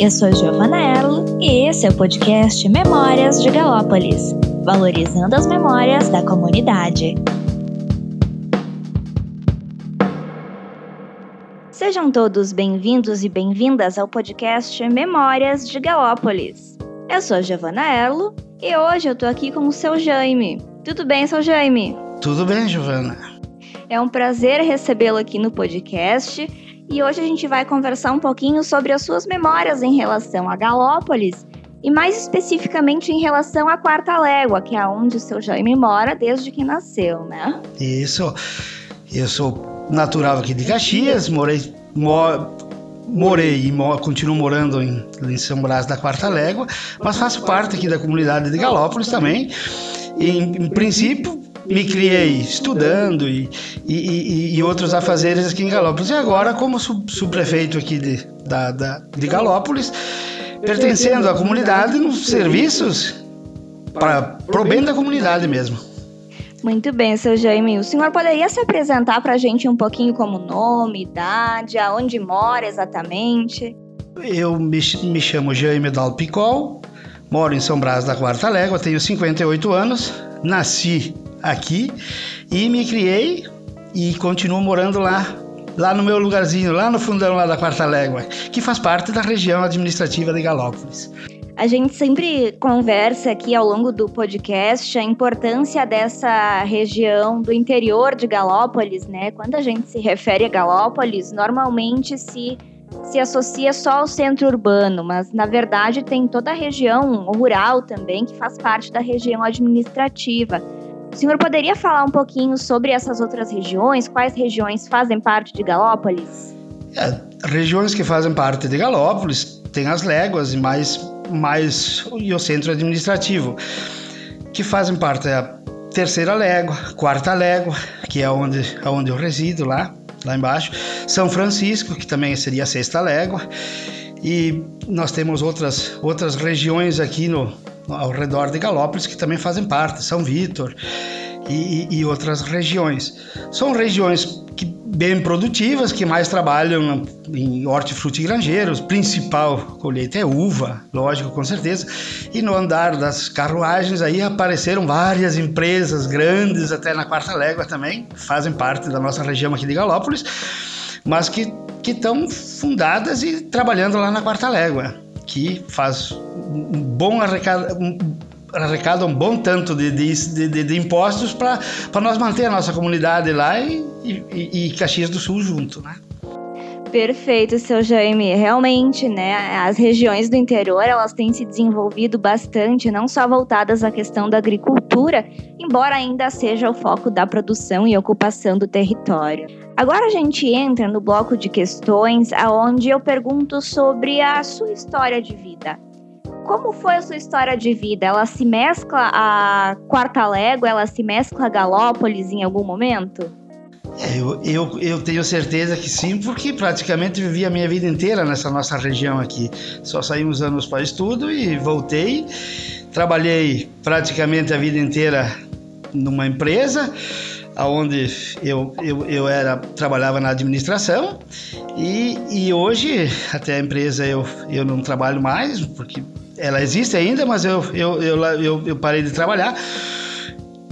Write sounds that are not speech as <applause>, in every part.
Eu sou Giovana Erlo e esse é o podcast Memórias de Galópolis, valorizando as memórias da comunidade. Sejam todos bem-vindos e bem-vindas ao podcast Memórias de Galópolis. Eu sou Giovana Erlo e hoje eu tô aqui com o seu Jaime. Tudo bem, seu Jaime? Tudo bem, Giovana. É um prazer recebê-lo aqui no podcast e hoje a gente vai conversar um pouquinho sobre as suas memórias em relação a Galópolis e mais especificamente em relação à Quarta Légua, que é onde o seu Jaime mora desde que nasceu, né? Isso. Eu sou natural aqui de Caxias, morei, mor, morei e mor, continuo morando em, em São Brás da Quarta Légua, mas faço parte aqui da comunidade de Galópolis também. Em, em princípio, me criei estudando e, e, e, outros afazeres aqui em Galópolis. E agora, como subprefeito aqui de, da, da, de Galópolis, pertencendo à comunidade nos serviços para o bem da comunidade mesmo. Muito bem, seu Jaime. O senhor poderia se apresentar para a gente um pouquinho como nome, idade, aonde mora exatamente? Eu me, me chamo Jaime Dalpicol, moro em São Brás da Quarta Légua, tenho 58 anos, nasci aqui e me criei e continuo morando lá, lá no meu lugarzinho, lá no fundão lá da Quarta Légua, que faz parte da região administrativa de Galópolis. A gente sempre conversa aqui ao longo do podcast a importância dessa região do interior de Galópolis, né? Quando a gente se refere a Galópolis, normalmente se se associa só ao centro urbano, mas na verdade tem toda a região rural também que faz parte da região administrativa. Senhor poderia falar um pouquinho sobre essas outras regiões? Quais regiões fazem parte de Galópolis? É, regiões que fazem parte de Galópolis tem as léguas e mais, mais e o centro administrativo, que fazem parte da terceira légua, quarta légua, que é onde, onde eu resido lá, lá embaixo, São Francisco, que também seria a sexta légua, e nós temos outras, outras regiões aqui no, ao redor de Galópolis que também fazem parte, São Vítor e, e, outras regiões. São regiões que, bem produtivas, que mais trabalham em hortifruti granjeiros. Principal colheita é uva, lógico, com certeza. E no andar das carruagens aí apareceram várias empresas grandes, até na Quarta Légua também, fazem parte da nossa região aqui de Galópolis, mas que estão fundadas e trabalhando lá na Quarta Légua que faz um bom arrecada, um, arrecada um bom tanto de, de, de, de impostos para nós manter a nossa comunidade lá e, e, e Caxias do Sul junto, né? Perfeito, seu Jaime. Realmente, né, as regiões do interior, elas têm se desenvolvido bastante, não só voltadas à questão da agricultura, embora ainda seja o foco da produção e ocupação do território. Agora a gente entra no bloco de questões aonde eu pergunto sobre a sua história de vida. Como foi a sua história de vida? Ela se mescla a Quarta Légua, ela se mescla a Galópolis em algum momento? Eu, eu, eu tenho certeza que sim, porque praticamente vivi a minha vida inteira nessa nossa região aqui. Só saí uns anos para estudo e voltei. Trabalhei praticamente a vida inteira numa empresa onde eu, eu, eu era, trabalhava na administração e, e hoje até a empresa eu, eu não trabalho mais, porque ela existe ainda, mas eu, eu, eu, eu, eu parei de trabalhar.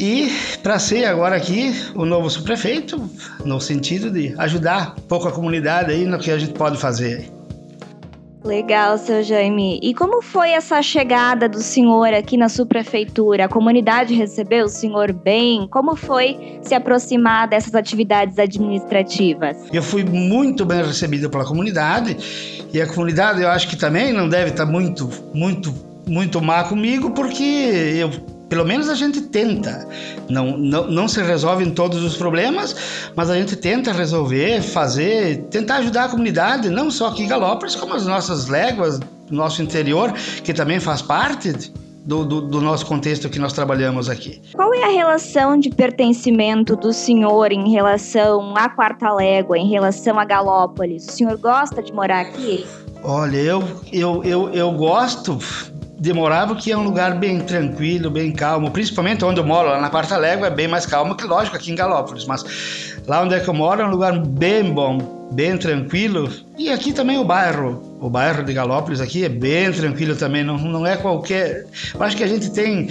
E para ser agora aqui o novo subprefeito, no sentido de ajudar um pouco a comunidade aí no que a gente pode fazer. Legal, seu Jaime. E como foi essa chegada do senhor aqui na subprefeitura? A comunidade recebeu o senhor bem? Como foi se aproximar dessas atividades administrativas? Eu fui muito bem recebido pela comunidade e a comunidade eu acho que também não deve estar muito, muito, muito má comigo porque eu pelo menos a gente tenta. Não, não, não se resolvem todos os problemas, mas a gente tenta resolver, fazer, tentar ajudar a comunidade, não só aqui em Galópolis, como as nossas léguas, nosso interior, que também faz parte do, do, do, nosso contexto que nós trabalhamos aqui. Qual é a relação de pertencimento do senhor em relação à Quarta Légua, em relação a Galópolis? O senhor gosta de morar aqui? Olha, eu, eu, eu, eu gosto demorar porque é um lugar bem tranquilo, bem calmo, principalmente onde eu moro, lá na Quarta Légua é bem mais calmo que, lógico, aqui em Galópolis, mas lá onde é que eu moro é um lugar bem bom, bem tranquilo. E aqui também o bairro, o bairro de Galópolis aqui é bem tranquilo também, não, não é qualquer... Eu acho que a gente tem,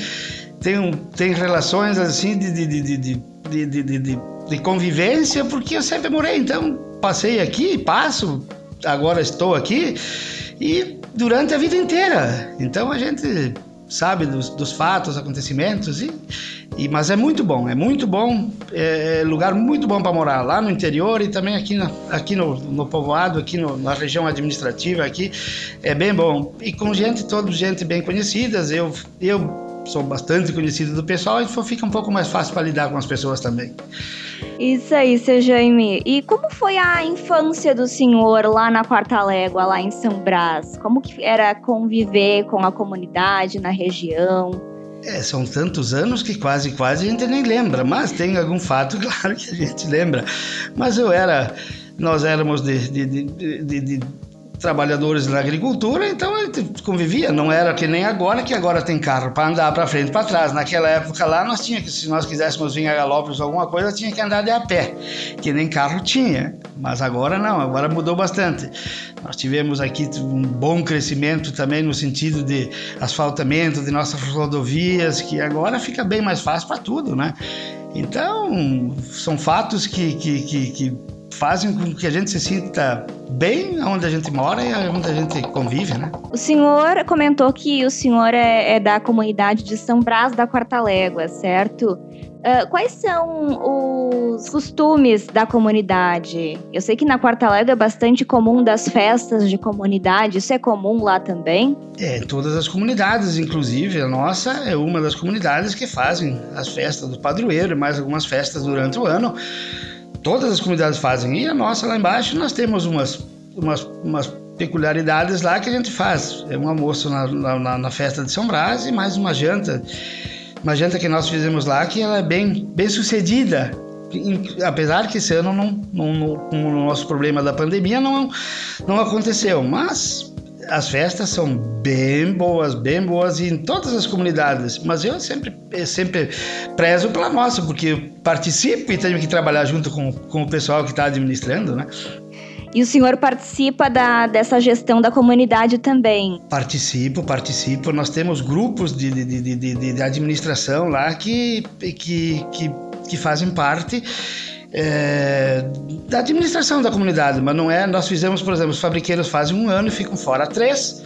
tem, tem relações assim de, de, de, de, de convivência, porque eu sempre morei, então passei aqui, passo, agora estou aqui e durante a vida inteira. Então a gente sabe dos, dos fatos, acontecimentos e, e, mas é muito bom, é muito bom, é, é lugar muito bom para morar lá no interior e também aqui, na, aqui no, no povoado, aqui no, na região administrativa aqui é bem bom e com gente, toda gente bem conhecidas. Eu eu sou bastante conhecido do pessoal e fica um pouco mais fácil para lidar com as pessoas também. Isso aí, seu Jaime. E como foi a infância do senhor lá na Quarta Légua, lá em São Brás? Como que era conviver com a comunidade na região? É, são tantos anos que quase, quase a gente nem lembra, mas tem algum fato, <laughs> claro, que a gente lembra. Mas eu era, nós éramos de, de, de, de trabalhadores na agricultura, então convivia, não era que nem agora, que agora tem carro para andar para frente e para trás. Naquela época lá, nós tinha que, se nós quiséssemos vir a Galópolis alguma coisa, tinha que andar de a pé, que nem carro tinha. Mas agora não, agora mudou bastante. Nós tivemos aqui um bom crescimento também no sentido de asfaltamento de nossas rodovias, que agora fica bem mais fácil para tudo, né? Então, são fatos que, que, que, que fazem com que a gente se sinta bem onde a gente mora e onde a gente convive, né? O senhor comentou que o senhor é, é da comunidade de São Brás da Quarta Légua, certo? Uh, quais são os costumes da comunidade? Eu sei que na Quarta Légua é bastante comum das festas de comunidade. Isso é comum lá também? É, em todas as comunidades, inclusive a nossa é uma das comunidades que fazem as festas do padroeiro e mais algumas festas durante o ano todas as comunidades fazem. E a nossa lá embaixo nós temos umas, umas, umas peculiaridades lá que a gente faz. É um almoço na, na, na, festa de São Brás e mais uma janta. Uma janta que nós fizemos lá que ela é bem, bem sucedida. Apesar que esse ano não, não, não, com o nosso problema da pandemia não, não aconteceu, mas as festas são bem boas, bem boas em todas as comunidades, mas eu sempre, sempre prezo pela nossa, porque participo e tenho que trabalhar junto com, com o pessoal que está administrando, né? E o senhor participa da, dessa gestão da comunidade também? Participo, participo. Nós temos grupos de, de, de, de, de administração lá que, que, que, que fazem parte é, da administração da comunidade, mas não é. Nós fizemos, por exemplo, os fabriqueiros fazem um ano e ficam fora três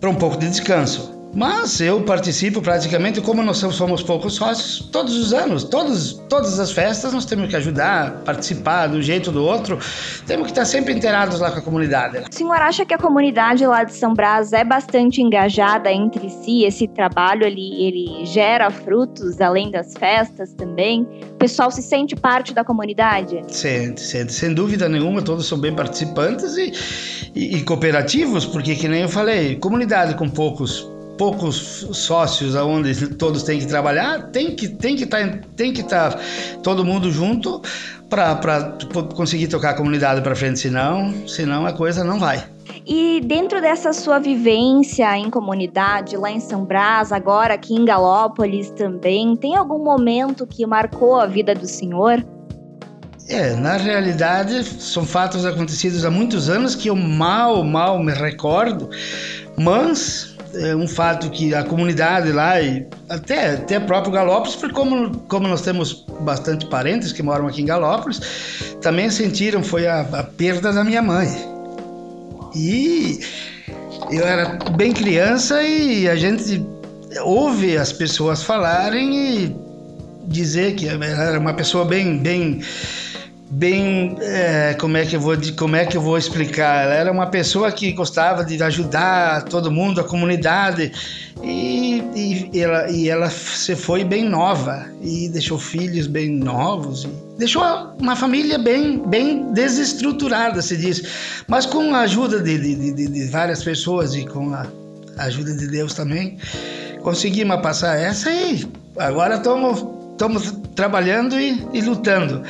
para um pouco de descanso. Mas eu participo praticamente, como nós somos poucos sócios, todos os anos, todos, todas as festas nós temos que ajudar, participar do jeito do outro, temos que estar sempre inteirados lá com a comunidade. O senhor acha que a comunidade lá de São Brás é bastante engajada entre si? Esse trabalho ele, ele gera frutos além das festas também? O pessoal se sente parte da comunidade? Sente, sente, sem dúvida nenhuma, todos são bem participantes e, e, e cooperativos, porque que nem eu falei, comunidade com poucos poucos sócios aonde todos têm que trabalhar, tem que tem que estar tá, tem que estar tá todo mundo junto para conseguir tocar a comunidade para frente, senão, senão a coisa não vai. E dentro dessa sua vivência em comunidade, lá em São Brás, agora aqui em Galópolis também, tem algum momento que marcou a vida do senhor? É, na realidade, são fatos acontecidos há muitos anos que eu mal, mal me recordo, mas é um fato que a comunidade lá e até até próprio Galópolis, porque como como nós temos bastante parentes que moram aqui em Galópolis, também sentiram foi a, a perda da minha mãe. E eu era bem criança e a gente ouve as pessoas falarem e dizer que ela era uma pessoa bem bem bem é, como é que eu vou como é que eu vou explicar? Ela era uma pessoa que gostava de ajudar todo mundo a comunidade e, e ela e ela se foi bem nova e deixou filhos bem novos deixou uma família bem bem desestruturada se diz. Mas com a ajuda de, de, de, de várias pessoas e com a ajuda de Deus também conseguimos passar essa e agora estamos estamos trabalhando e, e lutando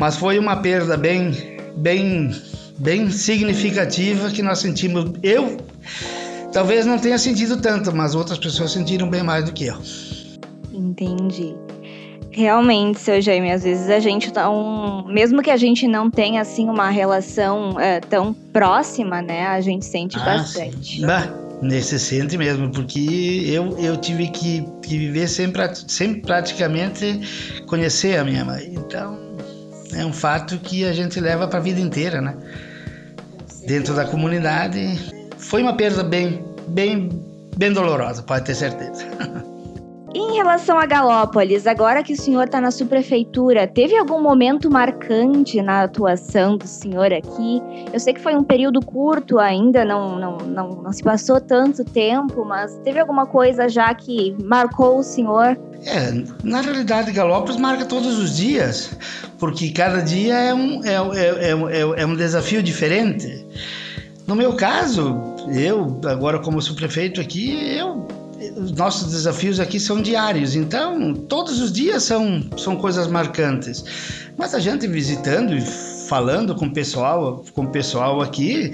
mas foi uma perda bem, bem, bem significativa que nós sentimos. Eu talvez não tenha sentido tanto, mas outras pessoas sentiram bem mais do que eu. Entendi. Realmente, seu Jaime, às vezes a gente um, mesmo que a gente não tenha assim uma relação é, tão próxima, né, a gente sente ah, bastante. Bah, nesse sente mesmo, porque eu, eu tive que, que viver sempre, sempre praticamente conhecer a minha mãe. Então, é um fato que a gente leva para a vida inteira, né? Dentro da comunidade, foi uma perda bem, bem, bem dolorosa, pode ter certeza. <laughs> Relação a Galópolis, agora que o senhor está na subprefeitura, teve algum momento marcante na atuação do senhor aqui? Eu sei que foi um período curto ainda, não, não, não, não se passou tanto tempo, mas teve alguma coisa já que marcou o senhor? É, na realidade, Galópolis marca todos os dias, porque cada dia é um, é, é, é, é um desafio diferente. No meu caso, eu, agora como subprefeito aqui, eu os nossos desafios aqui são diários, então todos os dias são, são coisas marcantes. Mas a gente visitando e falando com o pessoal, com o pessoal aqui,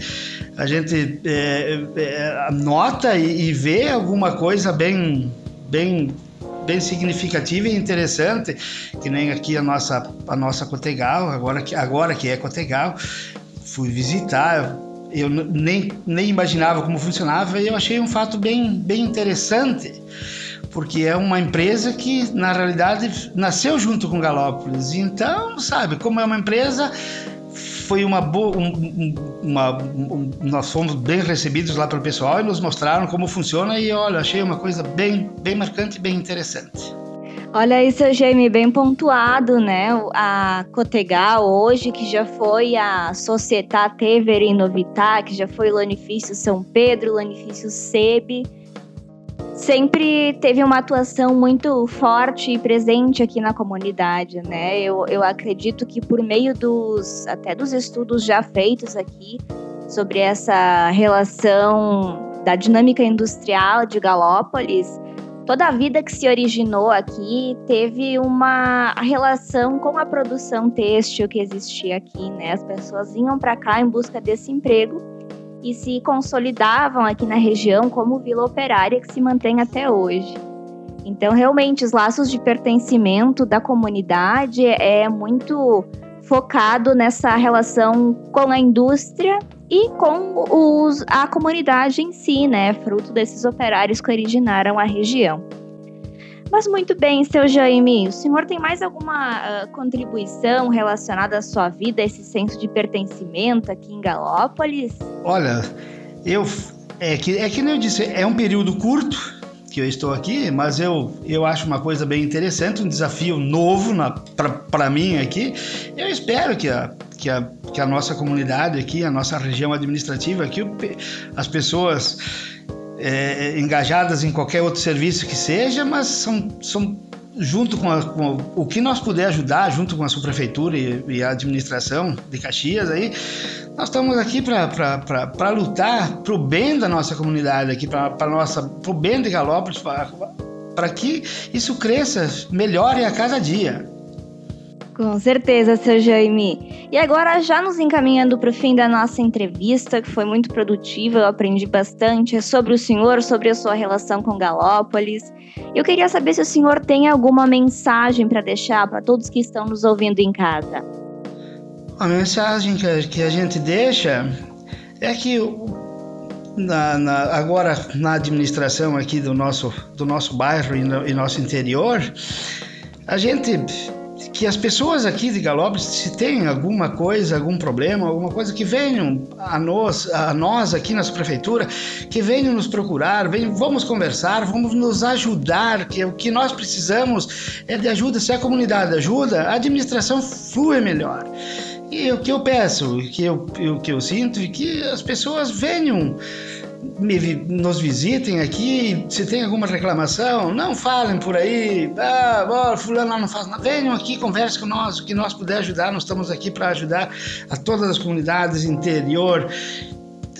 a gente é, é, nota e, e vê alguma coisa bem, bem bem significativa e interessante, que nem aqui a nossa a nossa Cotegal, agora que agora que é Cotegal, fui visitar, eu nem, nem imaginava como funcionava e eu achei um fato bem, bem interessante, porque é uma empresa que, na realidade, nasceu junto com Galópolis. Então, sabe, como é uma empresa, foi uma boa. Um, uma, um, nós fomos bem recebidos lá pelo pessoal e nos mostraram como funciona e olha, achei uma coisa bem, bem marcante e bem interessante. Olha aí, seu Jaime, bem pontuado, né? A Cotegal hoje, que já foi a Società Tevere Novitar, que já foi Lanifício São Pedro, Lanifício Sebe, sempre teve uma atuação muito forte e presente aqui na comunidade, né? Eu, eu acredito que por meio dos até dos estudos já feitos aqui sobre essa relação da dinâmica industrial de Galópolis, toda a vida que se originou aqui teve uma relação com a produção têxtil que existia aqui, né? As pessoas vinham para cá em busca desse emprego e se consolidavam aqui na região como vila operária que se mantém até hoje. Então, realmente, os laços de pertencimento da comunidade é muito focado nessa relação com a indústria e com os, a comunidade em si, né? Fruto desses operários que originaram a região. Mas muito bem, seu Jaime, o senhor tem mais alguma uh, contribuição relacionada à sua vida, esse senso de pertencimento aqui em Galópolis? Olha, eu é que é que nem eu disse, é um período curto que eu estou aqui, mas eu, eu acho uma coisa bem interessante, um desafio novo para mim aqui. Eu espero que a, que, a, que a nossa comunidade aqui, a nossa região administrativa aqui, as pessoas é, engajadas em qualquer outro serviço que seja, mas são, são junto com, a, com, o que nós puder ajudar, junto com a subprefeitura e, e a administração de Caxias aí, nós estamos aqui para lutar para o bem da nossa comunidade aqui, para o bem de Galópolis, para que isso cresça, melhore a cada dia. Com certeza, seu Jaime. E agora, já nos encaminhando para o fim da nossa entrevista, que foi muito produtiva, eu aprendi bastante sobre o senhor, sobre a sua relação com Galópolis. Eu queria saber se o senhor tem alguma mensagem para deixar para todos que estão nos ouvindo em casa. A mensagem que a, gente deixa é que na, na, agora na administração aqui do nosso, do nosso bairro e, no, e nosso interior, a gente que as pessoas aqui de Galópolis, se tem alguma coisa, algum problema, alguma coisa, que venham a nós, a nós aqui na prefeitura, que venham nos procurar, venham, vamos conversar, vamos nos ajudar, que o que nós precisamos é de ajuda. Se a comunidade ajuda, a administração flui melhor. E o que eu peço, o que eu, o que eu sinto, é que as pessoas venham me, nos visitem aqui, se tem alguma reclamação, não falem por aí, ah, oh, fulano não faz nada, venham aqui, converse com nós, o que nós puder ajudar, nós estamos aqui para ajudar a todas as comunidades interior.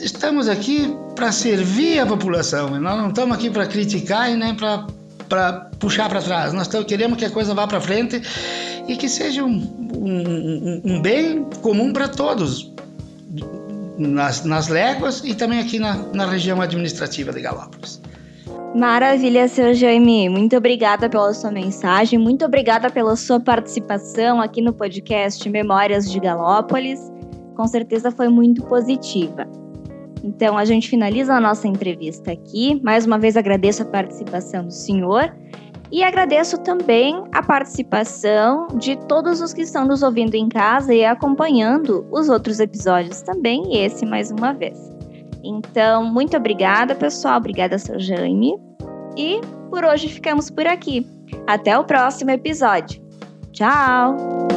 Estamos aqui para servir a população, nós não estamos aqui para criticar e nem para para puxar para trás. Nós queremos que a coisa vá para frente e que seja um, um, um bem comum para todos nas, nas léguas e também aqui na, na região administrativa de Galópolis. Maravilha, seu Jaime. Muito obrigada pela sua mensagem, muito obrigada pela sua participação aqui no podcast Memórias de Galópolis. Com certeza foi muito positiva. Então, a gente finaliza a nossa entrevista aqui. Mais uma vez agradeço a participação do senhor e agradeço também a participação de todos os que estão nos ouvindo em casa e acompanhando os outros episódios também, e esse mais uma vez. Então, muito obrigada, pessoal. Obrigada, seu Jaime. E por hoje ficamos por aqui. Até o próximo episódio. Tchau!